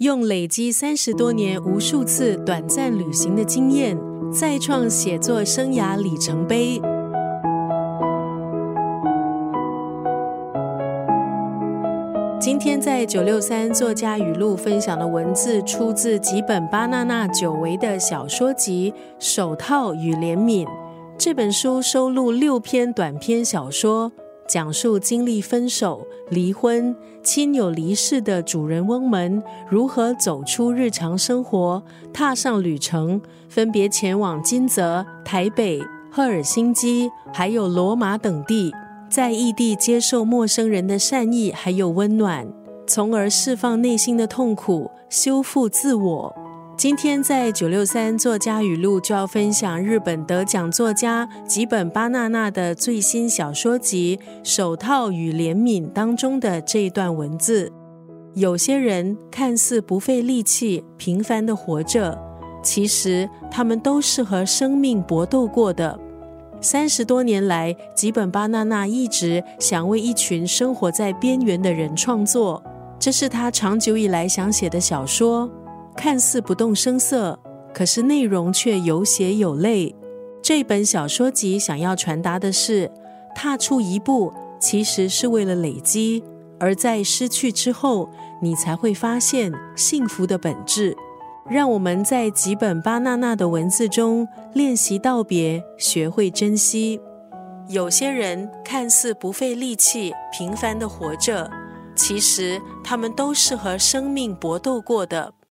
用累积三十多年无数次短暂旅行的经验，再创写作生涯里程碑。今天在九六三作家语录分享的文字，出自几本巴娜娜久违的小说集《手套与怜悯》。这本书收录六篇短篇小说。讲述经历分手、离婚、亲友离世的主人翁们如何走出日常生活，踏上旅程，分别前往金泽、台北、赫尔辛基，还有罗马等地，在异地接受陌生人的善意还有温暖，从而释放内心的痛苦，修复自我。今天在九六三作家语录就要分享日本得奖作家吉本巴纳纳的最新小说集《手套与怜悯》当中的这一段文字。有些人看似不费力气、平凡的活着，其实他们都是和生命搏斗过的。三十多年来，吉本巴纳纳一直想为一群生活在边缘的人创作，这是他长久以来想写的小说。看似不动声色，可是内容却有血有泪。这本小说集想要传达的是：踏出一步，其实是为了累积；而在失去之后，你才会发现幸福的本质。让我们在几本巴娜娜的文字中练习道别，学会珍惜。有些人看似不费力气、平凡的活着，其实他们都是和生命搏斗过的。